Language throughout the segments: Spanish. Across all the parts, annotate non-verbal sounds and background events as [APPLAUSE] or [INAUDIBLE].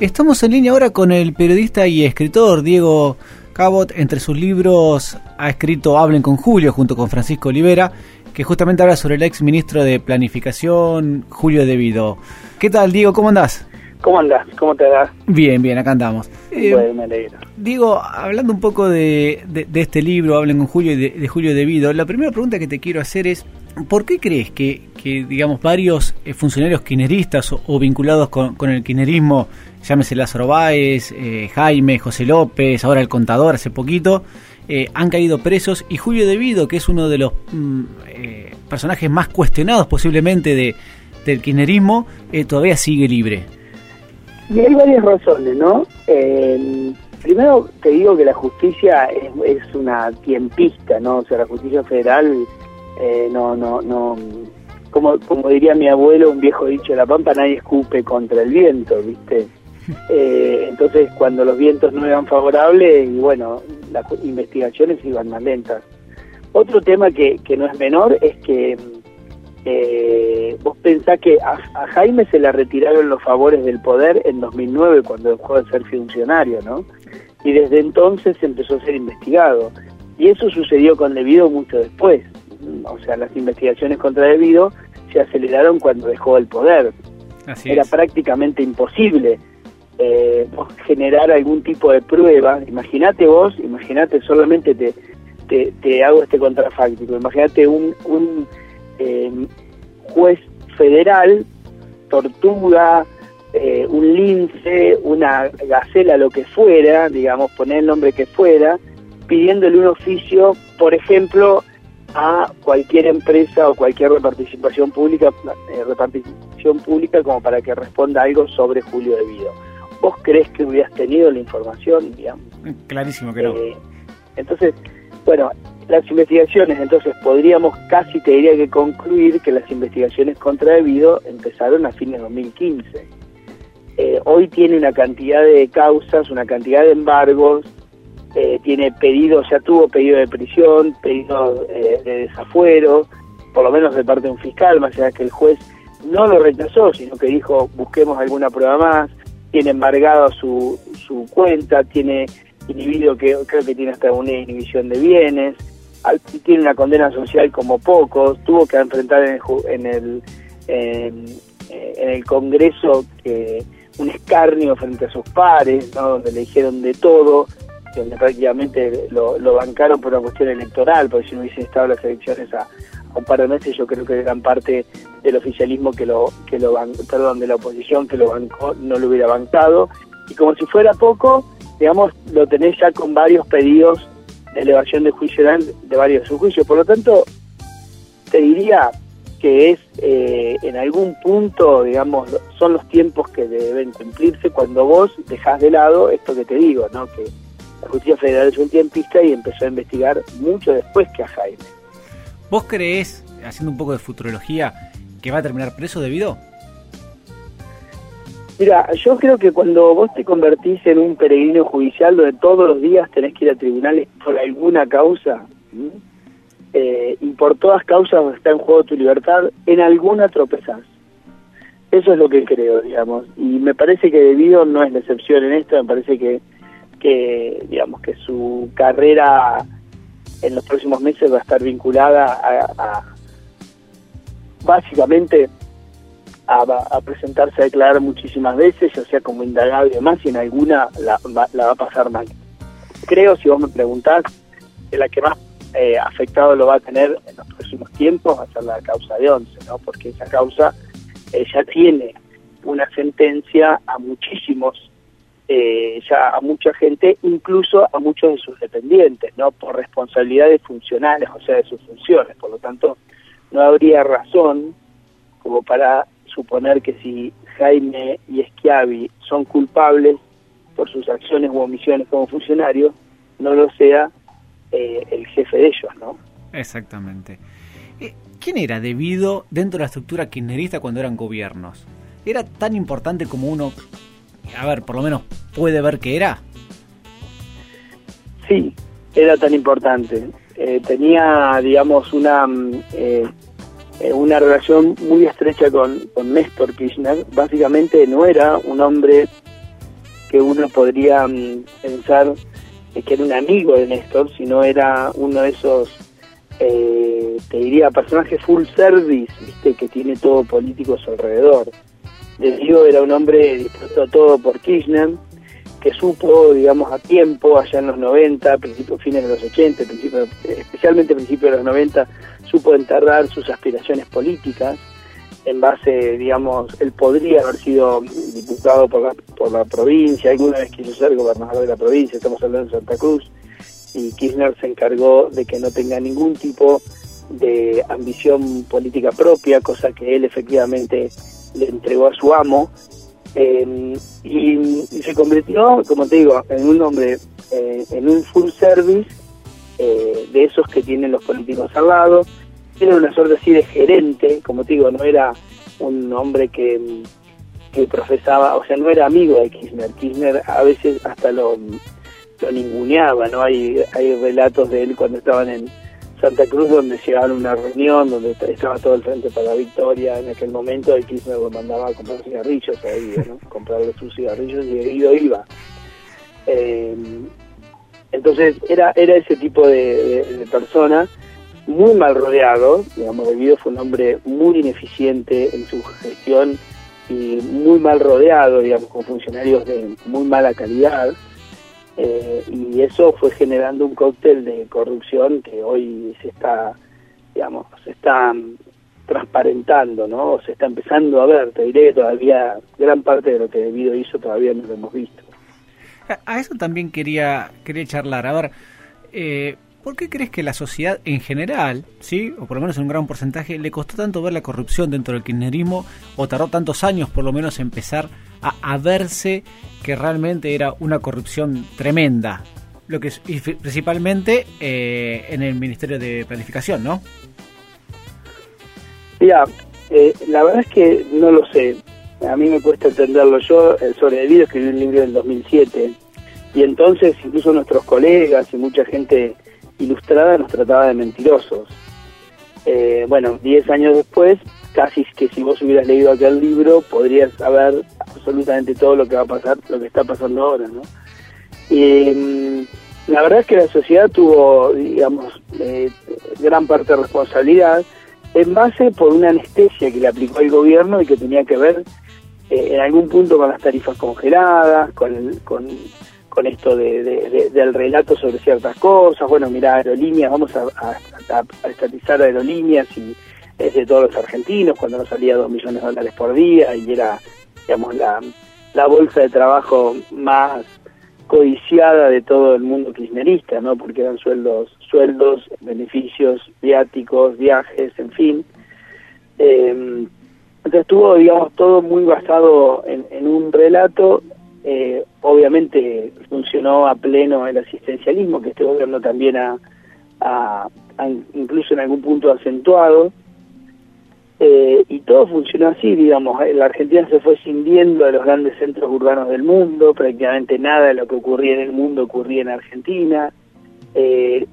Estamos en línea ahora con el periodista y escritor Diego Cabot. Entre sus libros ha escrito Hablen con Julio junto con Francisco Olivera, que justamente habla sobre el ex ministro de Planificación, Julio Devido. ¿Qué tal, Diego? ¿Cómo andás? ¿Cómo andás? ¿Cómo te va? Bien, bien, acá andamos. Eh, bueno, me alegro. Diego, hablando un poco de, este libro, Hablen con Julio y de, Julio Devido, la primera pregunta que te quiero hacer es, ¿por qué crees que, digamos, varios eh, funcionarios kineristas o, vinculados con, el kinerismo llámese Lázaro Báez, eh, Jaime, José López, ahora el contador hace poquito, eh, han caído presos y Julio Devido, que es uno de los mm, eh, personajes más cuestionados posiblemente de, del kirchnerismo, todavía sigue libre. Y hay varias razones, ¿no? primero te digo que la justicia es, es, una tiempista, ¿no? O sea, la justicia federal no, no, no, como, como diría mi abuelo, un viejo dicho de la Pampa, nadie escupe contra el viento, ¿viste? [LAUGHS] Eh, entonces, cuando los vientos no eran favorables, y bueno, las investigaciones iban más lentas. Otro tema que, que no es menor es que eh, vos pensás que a, Jaime se le retiraron los favores del poder en 2009 cuando dejó de ser funcionario, ¿no? Y desde entonces empezó a ser investigado. Y eso sucedió con Debido mucho después. O sea, las investigaciones contra Debido se aceleraron cuando dejó el poder. Era prácticamente imposible eh, generar algún tipo de prueba. Imagínate vos, imagínate solamente te, te, hago este contrafáctico, imagínate un, un eh, juez federal, tortuga, eh, un lince, una gacela, lo que fuera, digamos, poner el nombre que fuera, pidiéndole un oficio, por ejemplo, a cualquier empresa o cualquier repartición pública, eh, pública como para que responda algo sobre Julio Devido vos crees que hubieras tenido la información, digamos. Clarísimo que no. Eh, entonces, bueno, las investigaciones, entonces podríamos casi, te diría que concluir que las investigaciones contra Debido empezaron a fines de 2015. Eh, hoy tiene una cantidad de causas, una cantidad de embargos, eh, tiene pedidos, ya tuvo pedido de prisión, pedido de desafuero, por lo menos de parte de un fiscal, más allá que el juez no lo rechazó, sino que dijo busquemos alguna prueba más, tiene embargado su, su cuenta, tiene inhibido, que creo que tiene hasta una inhibición de bienes, tiene una condena social como pocos, tuvo que enfrentar en el, en el, en, el Congreso que un escarnio frente a sus pares, donde le dijeron de todo, donde prácticamente lo, lo bancaron por una cuestión electoral, porque si no hubiesen estado las elecciones a, un par de meses yo creo que gran parte del oficialismo que lo que lo perdón de la oposición que lo bancó no lo hubiera bancado. Y como si fuera poco digamos lo tenés ya con varios pedidos de elevación de juicio de varios juicios por lo tanto te diría que es eh, en algún punto digamos son los tiempos que deben cumplirse cuando vos dejás de lado esto que te digo no que la justicia federal es un tiempista y empezó a investigar mucho después que a Jaime ¿Vos creés, haciendo un poco de futurología, que va a terminar preso debido? Mira, yo creo que cuando vos te convertís en un peregrino judicial donde todos los días tenés que ir a tribunales por alguna causa, eh, y por todas causas está en juego tu libertad, en alguna tropezás. Eso es lo que creo, digamos. Y me parece que Debido no es la excepción en esto, me parece que, que digamos, que su carrera en los próximos meses va a estar vinculada a, básicamente a, presentarse a declarar muchísimas veces, ya sea como indagado y demás, y en alguna la, va a pasar mal. Creo, si vos me preguntás, que la que más eh, afectado lo va a tener en los próximos tiempos va a ser la causa de Once, ¿no? porque esa causa eh, ya tiene una sentencia a muchísimos eh, ya a mucha gente, incluso a muchos de sus dependientes, ¿no? Por responsabilidades funcionales, o sea, de sus funciones. Por lo tanto, no habría razón como para suponer que si Jaime y Schiavi son culpables por sus acciones u omisiones como funcionarios, no lo sea eh, el jefe de ellos, ¿no? Exactamente. Eh, ¿Quién era debido dentro de la estructura kirchnerista cuando eran gobiernos? ¿Era tan importante como uno a ver, por lo menos puede ver que era. Sí, era tan importante. Eh, tenía, digamos, una, mm, eh, eh, una relación muy estrecha con, con Néstor Kirchner. Básicamente no era un hombre que uno podría mm, pensar que era un amigo de Néstor, sino era uno de esos, eh, te diría, personajes full service, ¿viste? que tiene todo político a su alrededor. Diego era un hombre dispuesto a todo por Kirchner, que supo, digamos, a tiempo, allá en los 90, principios, fines de los 80, principios, especialmente principios de los 90, supo enterrar sus aspiraciones políticas en base, digamos, él podría haber sido diputado por la, por la provincia, alguna vez quiso ser gobernador de la provincia, estamos hablando de Santa Cruz, y Kirchner se encargó de que no tenga ningún tipo de ambición política propia, cosa que él efectivamente le entregó a su amo, em, y, se convirtió, como te digo, en un hombre, eh, en un full service eh, de esos que tienen los políticos al lado, era una suerte así de gerente, como te digo, no era un hombre que, que profesaba, o sea, no era amigo de Kirchner. Kirchner a veces hasta lo, lo ninguneaba, ¿no? Hay, hay relatos de él cuando estaban en Santa Cruz donde llegaban a una reunión donde estaba todo el frente para la victoria en aquel momento y Kirchner lo mandaba a comprar cigarrillos ahí, ¿no? [LAUGHS] comprarle sus cigarrillos y Guido iba. Eh, entonces era, era ese tipo de, de, de persona muy mal rodeado, digamos, Guido fue un hombre muy ineficiente en su gestión y muy mal rodeado, digamos, con funcionarios de muy mala calidad, eh, y eso fue generando un cóctel de corrupción que hoy se está, digamos, se está transparentando, ¿no? Se está empezando a ver, te diré que todavía gran parte de lo que Guido hizo todavía no lo hemos visto. A eso también quería, quería charlar. A ver, eh, ¿Por qué crees que la sociedad en general, sí, o por lo menos en un gran porcentaje, le costó tanto ver la corrupción dentro del kirchnerismo o tardó tantos años por lo menos empezar a, verse que realmente era una corrupción tremenda? Lo que es, principalmente eh, en el Ministerio de Planificación, ¿no? Mira, eh, la verdad es que no lo sé. A mí me cuesta entenderlo. Yo, el sobrevivido, escribí un libro en el 2007 y entonces incluso nuestros colegas y mucha gente Ilustrada nos trataba de mentirosos. Eh, bueno, 10 años después, casi que si vos hubieras leído aquel libro, podrías saber absolutamente todo lo que va a pasar, lo que está pasando ahora, ¿no? Mm, la verdad es que la sociedad tuvo, digamos, eh, gran parte de responsabilidad en base por una anestesia que le aplicó el gobierno y que tenía que ver eh, en algún punto con las tarifas congeladas, con, con con esto de, del relato sobre ciertas cosas. Bueno, mira, aerolíneas, vamos a, a, estatizar aerolíneas y es de todos los argentinos, cuando nos salía dos millones de dólares por día y era, digamos, la, la bolsa de trabajo más codiciada de todo el mundo kirchnerista, ¿no? Porque eran sueldos, sueldos, beneficios, viáticos, viajes, en fin. Eh, entonces estuvo, digamos, todo muy basado en, en un relato eh, obviamente funcionó a pleno el asistencialismo, que este gobierno también ha, incluso en algún punto acentuado, eh, y todo funcionó así, digamos, la Argentina se fue cindiendo a los grandes centros urbanos del mundo, prácticamente nada de lo que ocurría en el mundo ocurría en Argentina, eh,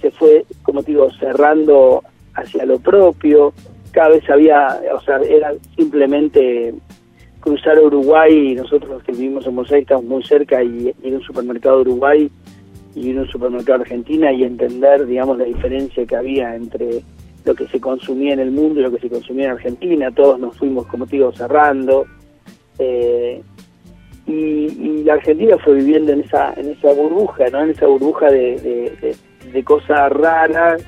se fue, como digo, cerrando hacia lo propio, cada vez había, o sea, era simplemente cruzar a Uruguay, nosotros los que vivimos en Buenos estamos muy cerca y ir un supermercado de Uruguay y ir un supermercado de Argentina y entender, digamos, la diferencia que había entre lo que se consumía en el mundo y lo que se consumía en Argentina. Todos nos fuimos, como te digo, cerrando. Eh, y, la Argentina fue viviendo en esa en esa burbuja, ¿no? En esa burbuja de, cosas raras,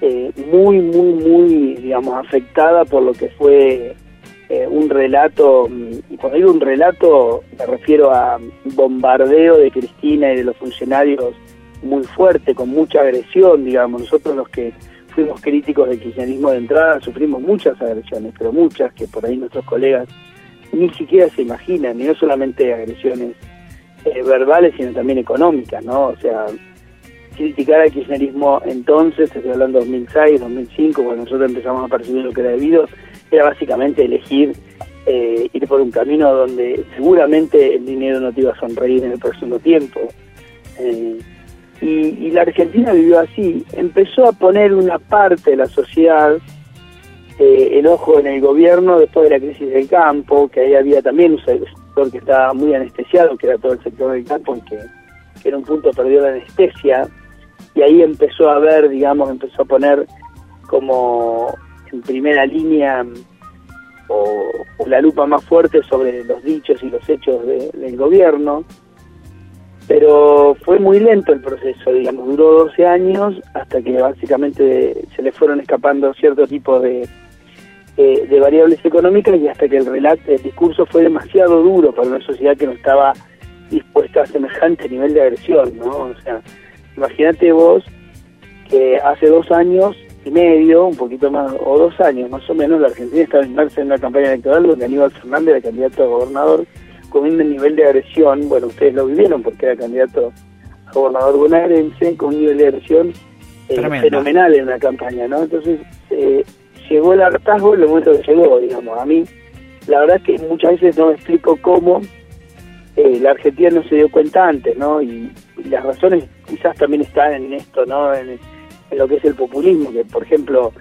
eh, muy, muy, muy, digamos, afectada por lo que fue eh, un relato, mm, y cuando digo un relato me refiero a bombardeo de Cristina y de los funcionarios muy fuerte, con mucha agresión, digamos, nosotros los que fuimos críticos del kirchnerismo de entrada sufrimos muchas agresiones, pero muchas que por ahí nuestros colegas ni siquiera se imaginan, y no solamente agresiones eh, verbales, sino también económicas, ¿no? O sea, criticar al kirchnerismo entonces, estoy hablando de 2006, 2005, cuando nosotros empezamos a percibir lo que era debido, era básicamente elegir eh, ir por un camino donde seguramente el dinero no te iba a sonreír en el próximo tiempo. Eh, y, la Argentina vivió así, empezó a poner una parte de la sociedad eh, el ojo en el gobierno después de la crisis del campo, que ahí había también sector que estaba muy anestesiado, que era todo el sector del campo, y que, que en un punto perdió la anestesia, y ahí empezó a ver, digamos, empezó a poner como en primera línea o, la lupa más fuerte sobre los dichos y los hechos del gobierno, pero fue muy lento el proceso, digamos, duró 12 años hasta que básicamente se le fueron escapando cierto tipo de, de variables económicas y hasta que el relato, el discurso fue demasiado duro para una sociedad que no estaba dispuesta a semejante nivel de agresión, ¿no? O sea, imagínate vos que hace dos años y medio, un poquito más, o dos años más o menos, la Argentina estaba inmersa en una campaña electoral donde Aníbal Fernández era candidato a gobernador con un nivel de agresión, bueno, ustedes lo vivieron porque era candidato a gobernador bonaerense, con un nivel de agresión eh, fenomenal en la campaña, ¿no? Entonces, eh, llegó el hartazgo en el momento que llegó, digamos. A mí, la verdad es que muchas veces no me explico cómo eh, la Argentina no se dio cuenta antes, ¿no? Y, las razones quizás también están en esto, ¿no? En, en lo que es el populismo, que por ejemplo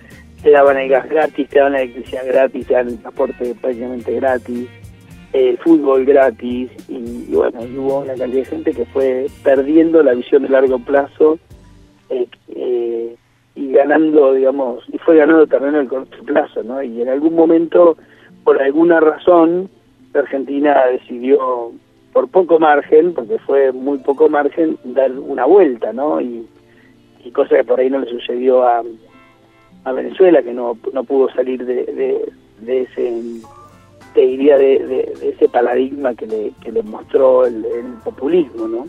te daban el gas gratis, te daban la electricidad gratis, te daban el transporte prácticamente gratis, el fútbol gratis, y, bueno, hubo una cantidad de gente que fue perdiendo la visión de largo plazo eh, eh, y ganando, digamos, y fue ganando terreno el corto plazo, ¿no? Y en algún momento, por alguna razón, Argentina decidió, por poco margen, porque fue muy poco margen, dar una vuelta, ¿no? Y y cosa que por ahí no le sucedió a, a Venezuela, que no, no pudo salir de, de, ese, te diría, de, ese paradigma que le, que le mostró el, populismo, ¿no?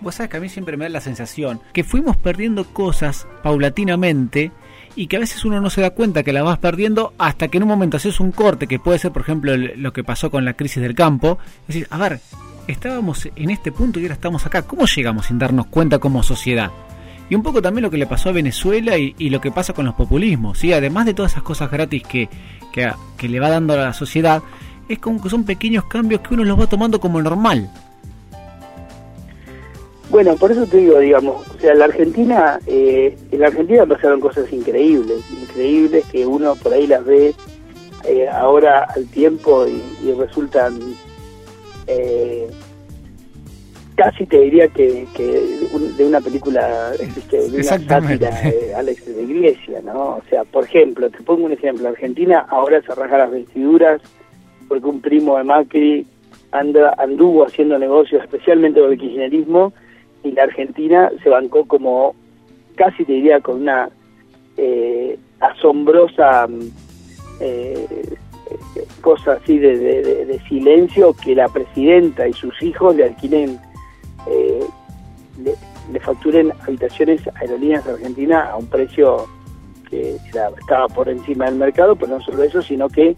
Vos sabés que a mí siempre me da la sensación que fuimos perdiendo cosas paulatinamente y que a veces uno no se da cuenta que la vas perdiendo hasta que en un momento haces un corte, que puede ser, por ejemplo, lo que pasó con la crisis del campo. Decir, a ver, estábamos en este punto y ahora estamos acá. ¿Cómo llegamos sin darnos cuenta como sociedad? y un poco también lo que le pasó a Venezuela y, lo que pasa con los populismos. ¿sí? Además de todas esas cosas gratis que, que, le va dando a la sociedad, es como que son pequeños cambios que uno los va tomando como normal. Bueno, por eso te digo, digamos, o sea, la Argentina, eh, en la Argentina pasaron cosas increíbles, increíbles que uno por ahí las ve eh, ahora al tiempo y, y resultan eh, casi te diría que, de una película, este, de una sátira de Alex de Iglesia, ¿no? O sea, por ejemplo, te pongo un ejemplo, Argentina ahora se raja las vestiduras porque un primo de Macri anda, anduvo haciendo negocios, especialmente con el kirchnerismo, y la Argentina se bancó como, casi te diría, con una eh, asombrosa eh, cosa así de, de, silencio que la presidenta y sus hijos le alquilen eh, le, facturen habitaciones Aerolíneas Argentina a un precio que estaba por encima del mercado, pero no solo eso, sino que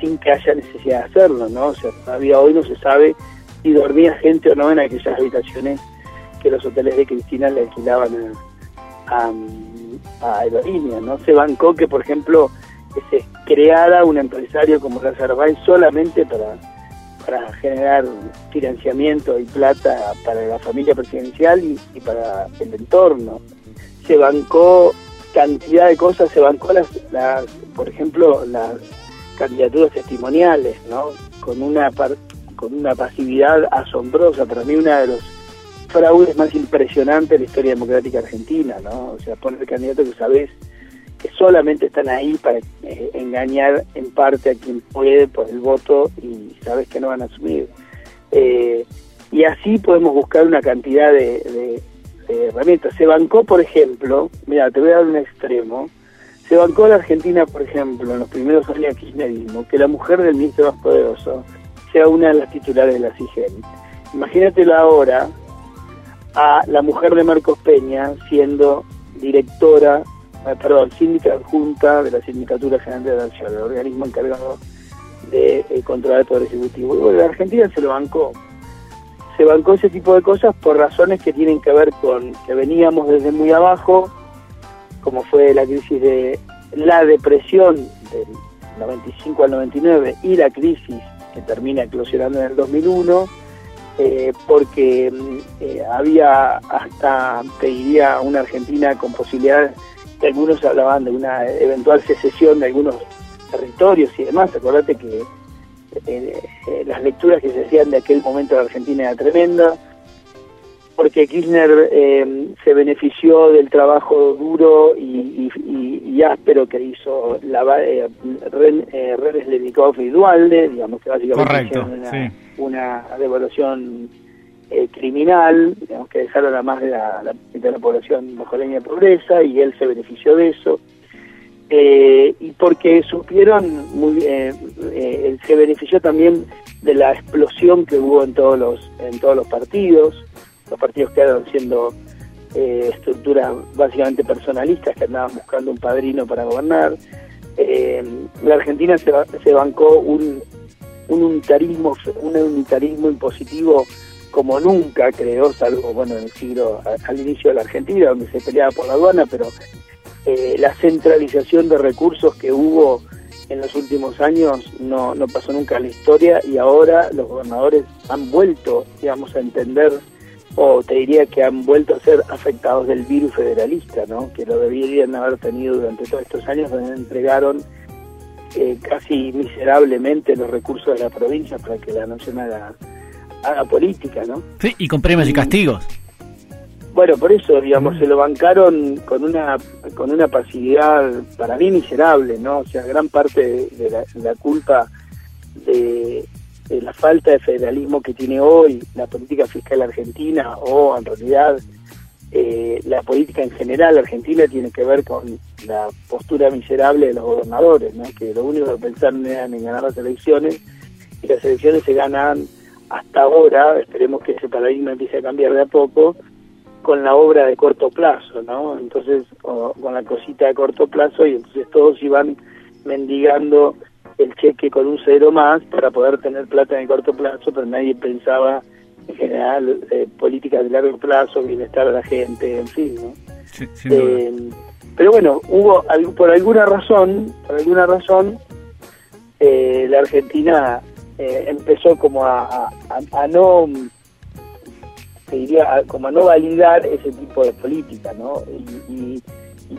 sin que haya necesidad de hacerlo, ¿no? O sea, todavía hoy no se sabe si dormía gente o no en aquellas habitaciones que los hoteles de Cristina le alquilaban a, a, Aerolíneas, ¿no? Se bancó que, por ejemplo, se creara un empresario como Razarbay solamente para para generar financiamiento y plata para la familia presidencial y, para el entorno. Se bancó cantidad de cosas, se bancó las, las por ejemplo, las candidaturas testimoniales, ¿no? Con una con una pasividad asombrosa, para mí una de los fraudes más impresionantes de la historia democrática argentina, ¿no? O sea, poner candidatos que sabes que solamente están ahí para eh, engañar en parte a quien puede por el voto y sabes que no van a asumir. Eh, y así podemos buscar una cantidad de, herramientas. Se bancó, por ejemplo, mira, te voy a dar un extremo, se bancó la Argentina, por ejemplo, en los primeros años del kirchnerismo, que la mujer del ministro más poderoso sea una de las titulares de la CIGEN. Imagínatelo ahora a la mujer de Marcos Peña siendo directora eh, perdón, síndica adjunta de la Sindicatura General de la Nación, el organismo encargado de eh, controlar el Poder Ejecutivo. Y bueno, la Argentina se lo bancó. Se bancó ese tipo de cosas por razones que tienen que ver con que veníamos desde muy abajo, como fue la crisis de la depresión del 95 al 99 y la crisis que termina eclosionando en el 2001, eh, porque mm, había hasta, te diría, una Argentina con posibilidades algunos hablaban de una eventual secesión de algunos territorios y demás. Acordate que las lecturas que se hacían de aquel momento de Argentina era tremenda, porque Kirchner se benefició del trabajo duro y, áspero que hizo la, eh, Renes Levikov y Dualde, digamos que básicamente una, una devaluación eh, criminal, digamos que dejaron a más de la, de la población mojoleña pobreza y él se benefició de eso. Eh, y porque supieron muy eh, eh, se benefició también de la explosión que hubo en todos los en todos los partidos los partidos quedaron siendo estructuras básicamente personalistas que andaban buscando un padrino para gobernar. La Argentina se, se bancó un un unitarismo un unitarismo impositivo como nunca creó, salvo bueno en el siglo al inicio de la Argentina, donde se peleaba por la aduana, pero eh, la centralización de recursos que hubo en los últimos años no, no pasó nunca en la historia y ahora los gobernadores han vuelto, digamos, a entender, o te diría que han vuelto a ser afectados del virus federalista, ¿no? que lo deberían haber tenido durante todos estos años, donde entregaron eh, casi miserablemente los recursos de la provincia para que la nación haga haga política, ¿no? Sí, y con premios y, castigos. Bueno, por eso, digamos, mm. se lo bancaron con una con una pasividad para mí miserable, ¿no? O sea, gran parte de, la, culpa de, la falta de federalismo que tiene hoy la política fiscal argentina o en realidad eh, la política en general argentina tiene que ver con la postura miserable de los gobernadores, ¿no? que lo único que pensaron era en ganar las elecciones y las elecciones se ganan hasta ahora, esperemos que ese paradigma empiece a cambiar de a poco, con la obra de corto plazo, ¿no? Entonces, con la cosita de corto plazo, y entonces todos iban mendigando el cheque con un cero más para poder tener plata en el corto plazo, pero nadie pensaba en general eh, políticas de largo plazo, bienestar de la gente, en fin, ¿no? Eh, pero bueno, hubo por alguna razón, por alguna razón, eh, la Argentina eh, empezó como a, a, no te diría como a no validar ese tipo de política no y,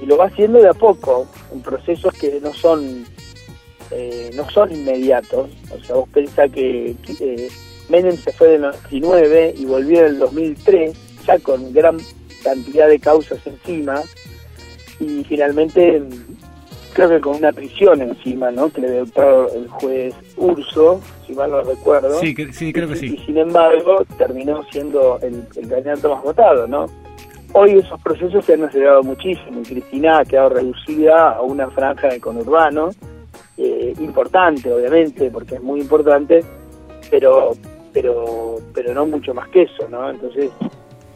lo va haciendo de a poco en procesos que no son eh, no son inmediatos o sea vos pensás que eh, Menem se fue del 99 y volvió en el 2003 ya con gran cantidad de causas encima y finalmente creo que con una prisión encima, ¿no? Que le dio el juez Urso, si mal no recuerdo. Sí, sí creo que sí. Y sin embargo, terminó siendo el, candidato más votado, ¿no? Hoy esos procesos se han acelerado muchísimo y Cristina ha quedado reducida a una franja de conurbano, eh, importante obviamente, porque es muy importante, pero pero pero no mucho más que eso, ¿no? Entonces,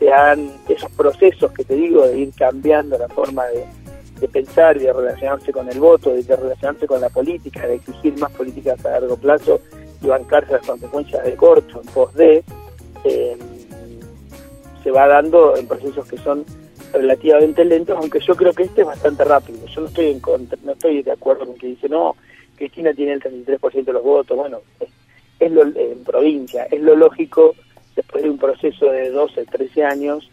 se han, esos procesos que te digo de ir cambiando la forma de, pensar y de relacionarse con el voto, de relacionarse con la política, de exigir más políticas a largo plazo y bancarse las consecuencias de corto en pos de, eh, se va dando en procesos que son relativamente lentos, aunque yo creo que este es bastante rápido. Yo no estoy en contra, no estoy de acuerdo con que dice, no, Cristina tiene el 33% de los votos. Bueno, es, lo, en provincia, es lo lógico después de un proceso de 12, 13 años,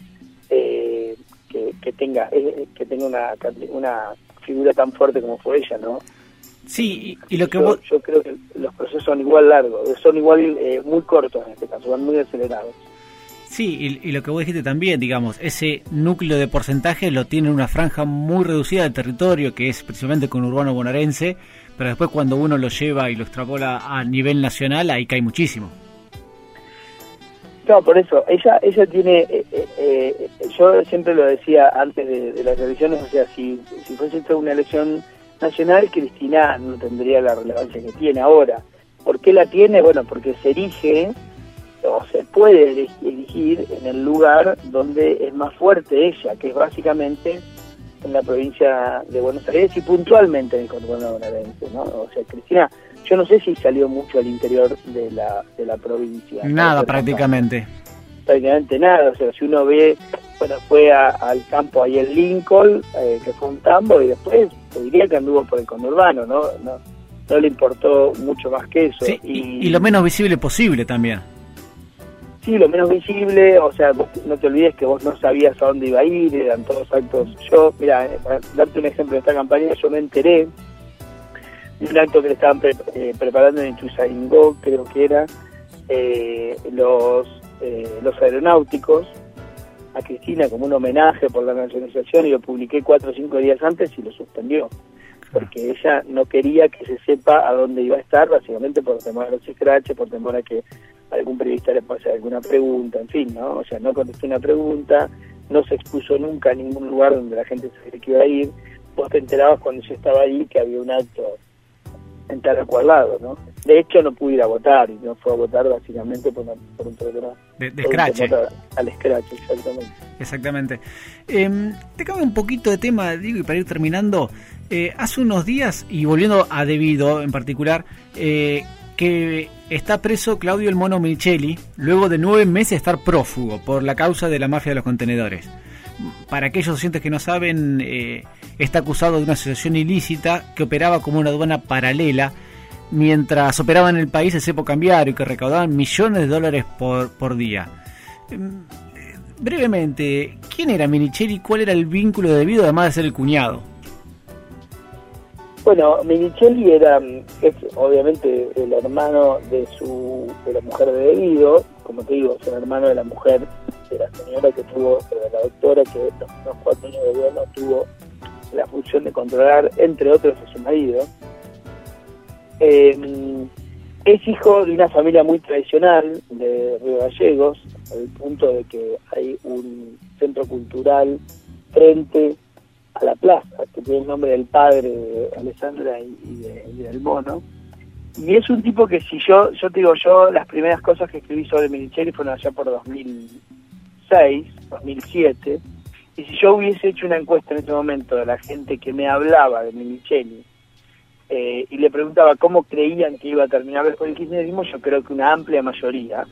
eh, que, tenga eh, que tenga una, una figura tan fuerte como fue ella, ¿no? Sí, y, lo que yo, yo creo que los procesos son igual largos, son igual eh, muy cortos en este caso, van muy acelerados. Sí, y, lo que vos dijiste también, digamos, ese núcleo de porcentaje lo tiene una franja muy reducida del territorio, que es precisamente con urbano bonaerense, pero después cuando uno lo lleva y lo extrapola a nivel nacional, ahí cae muchísimo. No, por eso, ella ella tiene, eh, eh, eh, yo siempre lo decía antes de, las elecciones, o sea, si, si fuese una elección nacional, Cristina no tendría la relevancia que tiene ahora. ¿Por qué la tiene? Bueno, porque se erige o se puede elegir en el lugar donde es más fuerte ella, que es básicamente en la provincia de Buenos Aires y puntualmente en el conurbano bonaerense, ¿no? O sea, Cristina yo no sé si salió mucho al interior de la, de la provincia. Nada, prácticamente. Prácticamente nada. O sea, si uno ve, bueno, fue al campo ahí en Lincoln, eh, que fue un tambo, y después te diría que anduvo por el conurbano, ¿no? No, no le importó mucho más que eso. y, y, lo menos visible posible también. Sí, lo menos visible, o sea, no te olvides que vos no sabías a dónde iba a ir, eran todos actos. Yo, mira, eh, para darte un ejemplo de esta campaña, yo me enteré de un acto que le estaban eh, preparando en Ituzaingó, creo que era, eh, los, los aeronáuticos, a Cristina como un homenaje por la nacionalización y lo publiqué cuatro o cinco días antes y lo suspendió porque ella no quería que se sepa a dónde iba a estar, básicamente por temor a los scratches, por temor a que algún periodista le pueda hacer alguna pregunta, en fin, ¿no? O sea, no contestó una pregunta, no se expuso nunca a ningún lugar donde la gente sabía que iba a ir. Vos te enterabas cuando yo estaba ahí que había un acto en tal o ¿no? De hecho, no pude ir a votar, y no fue a votar básicamente por, un programa. De, de scratch. Al scratch, exactamente. Exactamente. Eh, te cambio un poquito de tema, digo, y para ir terminando, eh, hace unos días, y volviendo a Debido en particular, eh, que está preso Claudio el Mono Micheli luego de nueve meses de estar prófugo por la causa de la mafia de los contenedores. Para aquellos docentes que no saben, eh, está acusado de una asociación ilícita que operaba como una aduana paralela mientras operaba en el país el cepo cambiario y que recaudaban millones de dólares por, por día. Em, brevemente, ¿quién era Minichelli y cuál era el vínculo de debido además de ser el cuñado? Bueno, Minichelli era, es obviamente el hermano de su de la mujer de Debido, como te digo, es el hermano de la mujer de la señora que tuvo, de la doctora que los cuatro años de gobierno tuvo la función de controlar, entre otros, a su marido. Eh, es hijo de una familia muy tradicional de Río Gallegos, al punto de que hay un centro cultural frente a la plaza, que tiene el nombre del padre de Alessandra y, del mono. Y es un tipo que si yo, yo te digo, yo las primeras cosas que escribí sobre Minicelli fueron allá por 2006, 2007, y si yo hubiese hecho una encuesta en ese momento de la gente que me hablaba de Minicelli, eh, y le preguntaba cómo creían que iba a terminar después del kirchnerismo, yo creo que una amplia mayoría,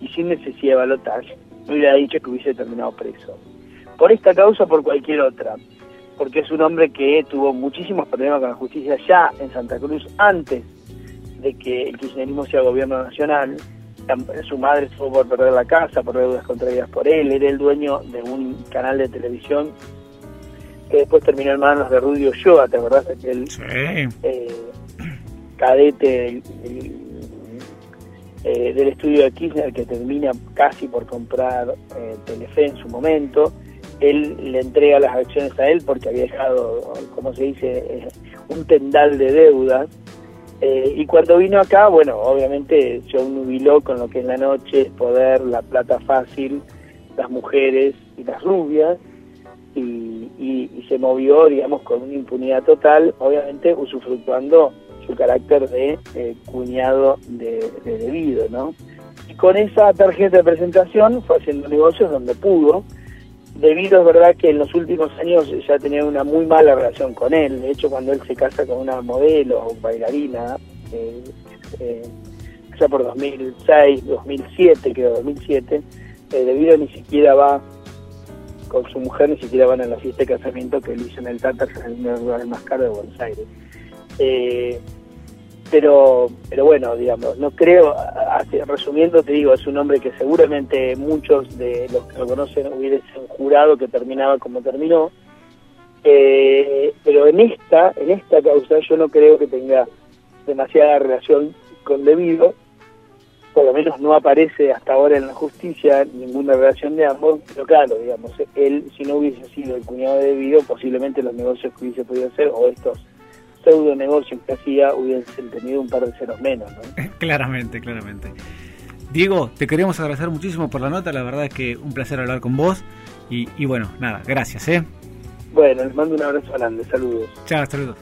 y sin necesidad de balotaje, me hubiera dicho que hubiese terminado preso. Por esta causa o por cualquier otra porque es un hombre que tuvo muchísimos problemas con la justicia ya en Santa Cruz antes de que el kirchnerismo sea gobierno nacional. Su madre estuvo por perder la casa, por deudas contraídas por él. Era el dueño de un canal de televisión que después terminó en manos de Rudy Ochoa, ¿te acordás? Aquel eh, cadete eh, del estudio de Kirchner que termina casi por comprar eh, Telefe en su momento él le entrega las acciones a él porque había dejado, como se dice, eh, un tendal de deudas. Eh, y cuando vino acá, bueno, obviamente se nubiló con lo que en la noche es poder, la plata fácil, las mujeres y las rubias, y, se movió, digamos, con una impunidad total, obviamente usufructuando su carácter de eh, cuñado de, de debido, ¿no? Y con esa tarjeta de presentación fue haciendo negocios donde pudo, debido es verdad que en los últimos años ya tenía una muy mala relación con él. De hecho, cuando él se casa con una modelo o bailarina, eh, eh, ya por 2006, 2007, creo, 2007, eh, debido ni siquiera va con su mujer, ni siquiera van a la fiesta de casamiento que él hizo en el Tatar, es el lugar más caro de Buenos Aires. Pero pero bueno digamos no creo resumiendo te digo es un hombre que seguramente muchos de los que lo conocen hubiesen jurado que terminaba como terminó. Eh, pero en esta en esta causa yo no creo que tenga demasiada relación con debido por lo menos no aparece hasta ahora en la justicia ninguna relación de ambos. Pero claro digamos él si no hubiese sido el cuñado de debido posiblemente los negocios que hubiese podido hacer o estos pseudo negocio que hacía hubiesen tenido un par de ceros menos. [LAUGHS] claramente, claramente. Diego, te queremos agradecer muchísimo por la nota, la verdad es que un placer hablar con vos y, y bueno, nada, gracias. ¿eh? Bueno, les mando un abrazo grande, saludos. Chao, saludos.